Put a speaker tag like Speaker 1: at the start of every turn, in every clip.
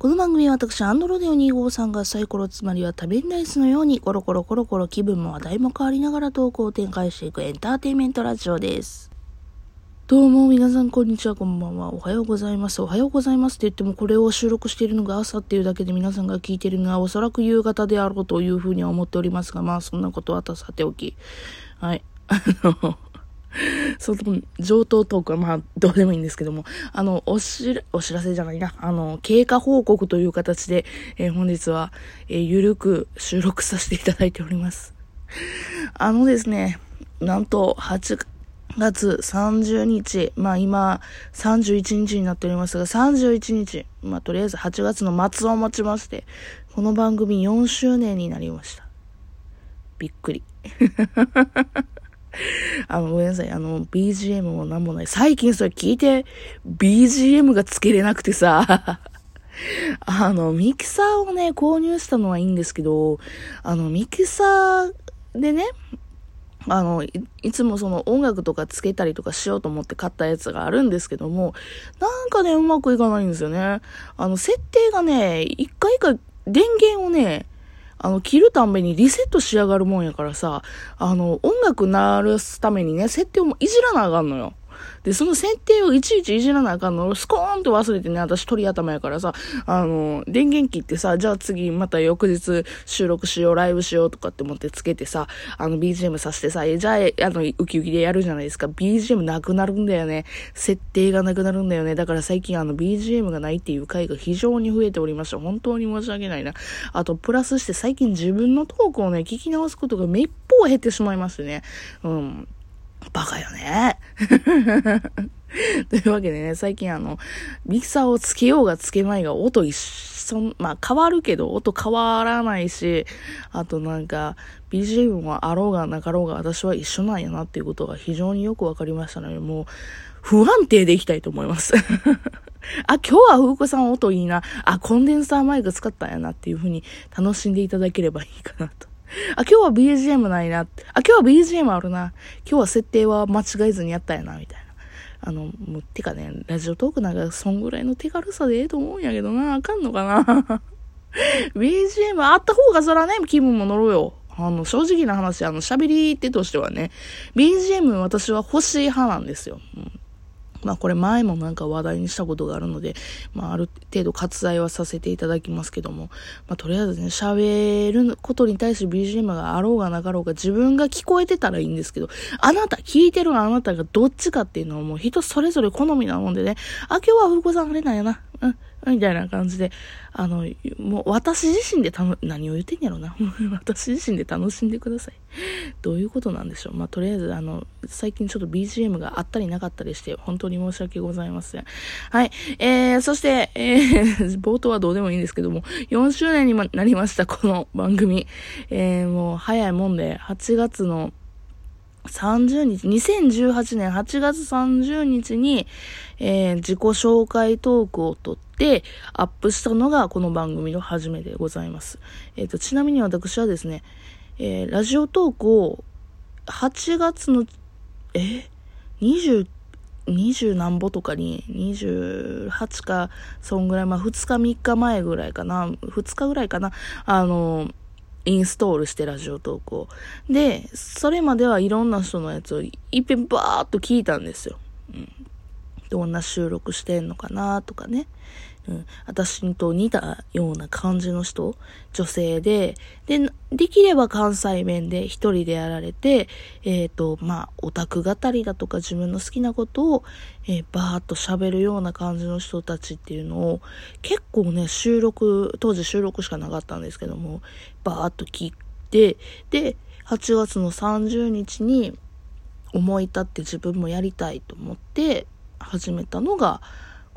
Speaker 1: この番組は私、アンドロデオ2号さんがサイコロつまりは多弁ダイスのようにコロコロコロコロ気分も話題も変わりながら投稿を展開していくエンターテインメントラジオです。どうも皆さんこんにちは、こんばんは。おはようございます。おはようございますって言ってもこれを収録しているのが朝っていうだけで皆さんが聞いているのはおそらく夕方であろうというふうには思っておりますが、まあそんなことはさておき。はい。あの、その上等トークはまあどうでもいいんですけども、あの、おしら、お知らせじゃないな、あの、経過報告という形で、えー本日は、えーゆるく収録させていただいております。あのですね、なんと8月30日、まあ今31日になっておりますが、31日、まあとりあえず8月の末をもちまして、この番組4周年になりました。びっくり。あの、ごめんなさい。あの、BGM もなんもない。最近それ聞いて、BGM がつけれなくてさ、あの、ミキサーをね、購入したのはいいんですけど、あの、ミキサーでね、あのい、いつもその音楽とかつけたりとかしようと思って買ったやつがあるんですけども、なんかね、うまくいかないんですよね。あの、設定がね、一回一回電源をね、あの、切るたんびにリセットしやがるもんやからさ、あの、音楽鳴らすためにね、設定もいじらなあかんのよ。で、その設定をいちいちいじらなあかんのをスコーンと忘れてね、私鳥頭やからさ、あの、電源切ってさ、じゃあ次また翌日収録しよう、ライブしようとかって思ってつけてさ、あの BGM さしてさ、えじゃあ、あの、ウキウキでやるじゃないですか。BGM なくなるんだよね。設定がなくなるんだよね。だから最近あの BGM がないっていう回が非常に増えておりました。本当に申し訳ないな。あと、プラスして最近自分のトークをね、聞き直すことがめっぽう減ってしまいましてね。うん。バカよね。というわけでね、最近あの、ミキサーをつけようがつけまいが音一緒、まあ変わるけど音変わらないし、あとなんか BGM はあろうがなかろうが私は一緒なんやなっていうことが非常によくわかりましたので、もう不安定でいきたいと思います。あ、今日は風子さん音いいな。あ、コンデンサーマイク使ったんやなっていう風に楽しんでいただければいいかなと。あ、今日は BGM ないな。あ、今日は BGM あるな。今日は設定は間違えずにやったやな、みたいな。あの、もう、てかね、ラジオトークなんか、そんぐらいの手軽さでええと思うんやけどな、あかんのかな。BGM あった方がそらね、気分も乗るよ。あの、正直な話、あの、喋り手としてはね、BGM 私は欲しい派なんですよ。うんまあこれ前もなんか話題にしたことがあるので、まあある程度割愛はさせていただきますけども、まあとりあえずね、喋ることに対して BGM があろうがなかろうが自分が聞こえてたらいいんですけど、あなた、聞いてるあなたがどっちかっていうのはもう人それぞれ好みなもんでね、あ、今日は古子さんあれなんやな、うん、みたいな感じで、あの、もう私自身でたの、何を言ってんやろな。私自身で楽しんでください。どういうことなんでしょう。まあ、とりあえず、あの、最近ちょっと BGM があったりなかったりして、本当に申し訳ございません。はい。えー、そして、えー、冒頭はどうでもいいんですけども、4周年にまなりました、この番組。えー、もう早いもんで、8月の30日、2018年8月30日に、えー自己紹介トークを撮ってアップしたのがこの番組の初めでございます。えっ、と、ちなみに私はですね、えーラジオトークを8月の、え ?20、20何歩とかに、28か、そんぐらい、まあ2日3日前ぐらいかな、2日ぐらいかな、あの、インストールしてラジオトークを。で、それまではいろんな人のやつをいっぺんバーっと聞いたんですよ。うん。どんな収録してんのかなとかね。うん。私と似たような感じの人、女性で、で、できれば関西弁で一人でやられて、えっ、と、まあ、オタク語りだとか自分の好きなことを、えーバーっと喋るような感じの人たちっていうのを、結構ね、収録、当時収録しかなかったんですけども、バーっと聞いて、で、8月の30日に思い立って自分もやりたいと思って始めたのが、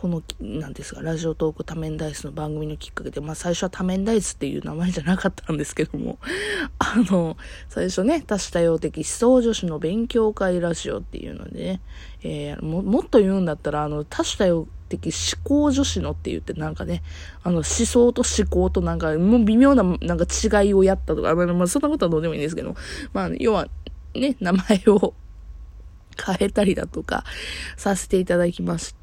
Speaker 1: この、なんですか、ラジオトーク多面ダイスの番組のきっかけで、まあ最初は多面ダイスっていう名前じゃなかったんですけども、あの、最初ね、多種多様的思想女子の勉強会ラジオっていうのでね、えーも、もっと言うんだったら、あの、多種多様的思考女子のって言ってなんかね、あの思想と思考となんか、もう微妙ななんか違いをやったとか、まあ、そんなことはどうでもいいんですけど、まあ、要は、ね、名前を変えたりだとかさせていただきまして、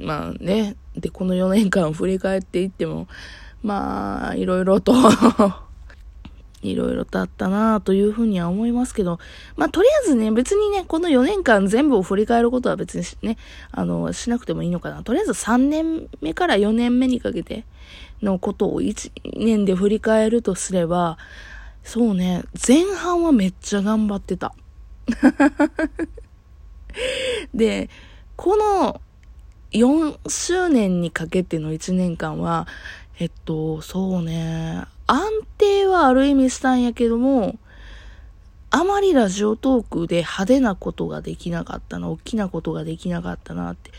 Speaker 1: まあね、で、この4年間を振り返っていっても、まあ、いろいろと いろいろとあったなというふうには思いますけど、まあ、とりあえずね、別にね、この4年間全部を振り返ることは別にね、あの、しなくてもいいのかな。とりあえず3年目から4年目にかけてのことを1年で振り返るとすれば、そうね、前半はめっちゃ頑張ってた。で、この4周年にかけての1年間は、えっと、そうね、安定はある意味したんやけども、あまりラジオトークで派手なことができなかったな、大きなことができなかったなって。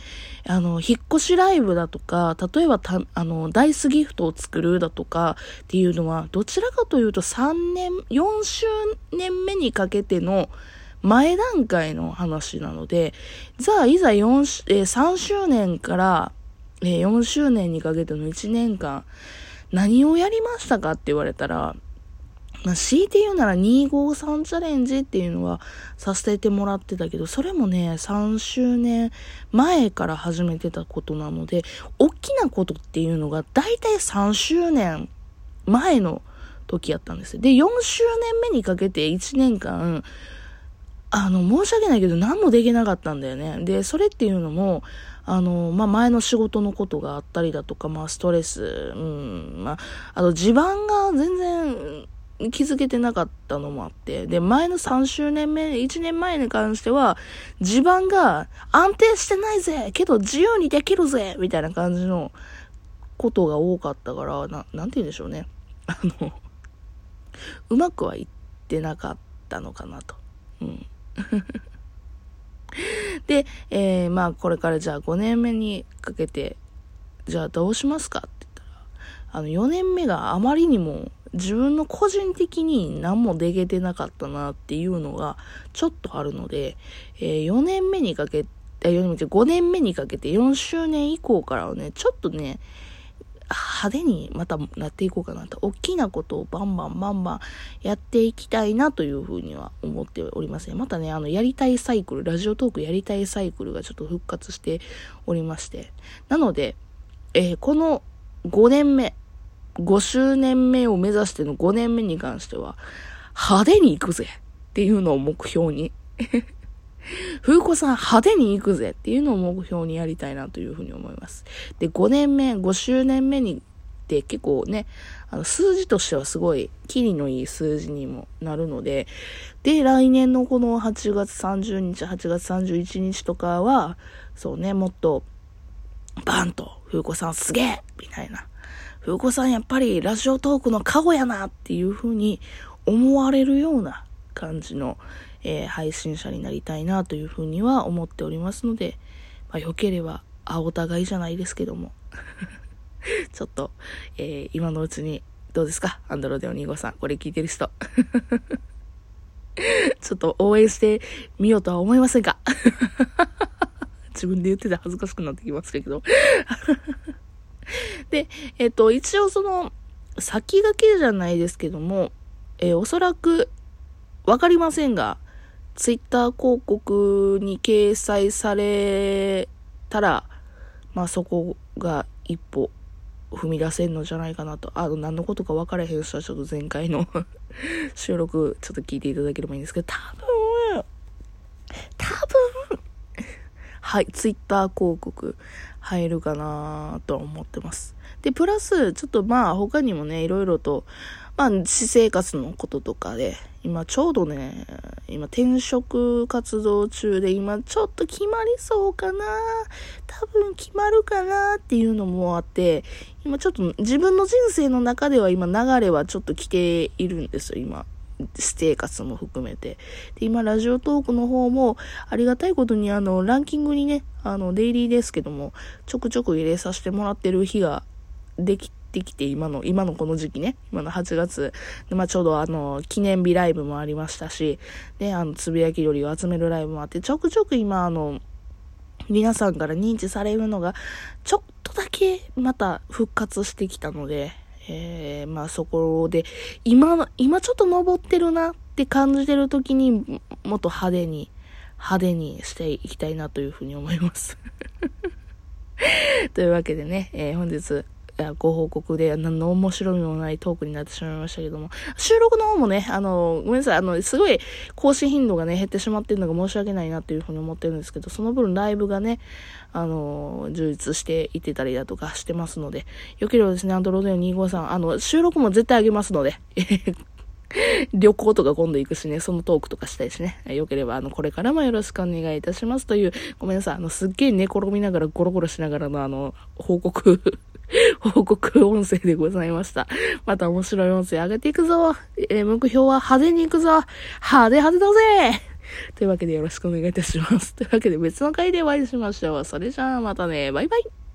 Speaker 1: あの、引っ越しライブだとか、例えばた、あの、ダイスギフトを作るだとかっていうのは、どちらかというと3年、4周年目にかけての前段階の話なので、じゃあ、いざ4、えー、3周年から、えー、4周年にかけての1年間、何をやりましたかって言われたら、まあ、強いて言うなら253チャレンジっていうのはさせてもらってたけど、それもね、3周年前から始めてたことなので、大きなことっていうのが大体3周年前の時やったんですよ。で、4周年目にかけて1年間、あの、申し訳ないけど何もできなかったんだよね。で、それっていうのも、あの、まあ、前の仕事のことがあったりだとか、まあ、ストレス、うん、まあ、あと地盤が全然気づけてなかったのもあって、で、前の3周年目、1年前に関しては、地盤が安定してないぜけど自由にできるぜみたいな感じのことが多かったから、な、なんて言うんでしょうね。あの、うまくはいってなかったのかなと。うん。で、えー、まあこれからじゃあ5年目にかけて、じゃあどうしますか？って言ったら、あの4年目があまりにも自分の個人的に何もできてなかったなっていうのがちょっとあるので、えー、4年目にかけて、5年目にかけて4周年以降からはね、ちょっとね、派手にまたなっていこうかなと、大きなことをバンバンバンバンやっていきたいなというふうには思っておりますね。またね、あの、やりたいサイクル、ラジオトークやりたいサイクルがちょっと復活しておりまして。なので、えー、この5年目、5周年目を目指しての5年目に関しては、派手に行くぜっていうのを目標に風子さん派手に行くぜっていうのを目標にやりたいなというふうに思います。で、5年目、5周年目にって結構ね、あの数字としてはすごい、キリのいい数字にもなるので、で、来年のこの8月30日、8月31日とかは、そうね、もっと、バンと、風子さんすげえみたいな。風子さんやっぱりラジオトークのカゴやなっていう風に思われるような感じの、えー、配信者になりたいなというふうには思っておりますので、まあ、良ければ、あ、お互いじゃないですけども。ちょっと、えー、今のうちに、どうですか？アンドロデオ2号さん、これ聞いてる人。ちょっと応援してみようとは思いませんか 自分で言ってて恥ずかしくなってきますけどで、えっ、と、一応その、先駆けじゃないですけども、えー、おそらく、わかりませんが、ツイッター広告に掲載されたら、まあそこが一歩踏み出せんのじゃないかなと。あの、何のことか分からへん人はちょっと前回の 収録ちょっと聞いていただければいいんですけど、多分、多分、はい、ツイッター広告入るかなとは思ってます。で、プラス、ちょっとまあ他にもね、いろいろと、まあ、私生活のこととかで、今ちょうどね、今転職活動中で、今ちょっと決まりそうかな、多分決まるかなっていうのもあって、今ちょっと自分の人生の中では今流れはちょっと来ているんですよ、今。私生活も含めて。で、今、ラジオトークの方も、ありがたいことに、あの、ランキングにね、あの、デイリーですけども、ちょくちょく入れさせてもらってる日ができってきて、今の、今のこの時期ね、今の8月、まあ、ちょうどあの、記念日ライブもありましたし、で、あの、つぶやき鳥を集めるライブもあって、ちょくちょく今、あの、皆さんから認知されるのが、ちょっとだけまた復活してきたので、えー、まあそこで、今、今ちょっと登ってるなって感じてる時にもっと派手に、派手にしていきたいなというふうに思います。というわけでね、えー、本日、ご報告で何の面白みもないトークになってしまいましたけども、収録の方もね、あの、ごめんなさい、あの、すごい更新頻度がね、減ってしまってるのが申し訳ないなっていうふうに思ってるんですけど、その分ライブがね、あの、充実していってたりだとかしてますので、よければですね、アンドロード253、あの、収録も絶対あげますので、旅行とか今度行くしね、そのトークとかしたいしね。よければ、あの、これからもよろしくお願いいたしますという、ごめんなさい、あの、すっげえ寝転びながらゴロゴロしながらのあの、報告報告音声でございました。また面白い音声上げていくぞ。えー、目標は派手に行くぞ。派手派手だぜというわけでよろしくお願いいたします。というわけで別の回でお会いしましょう。それじゃあまたね。バイバイ。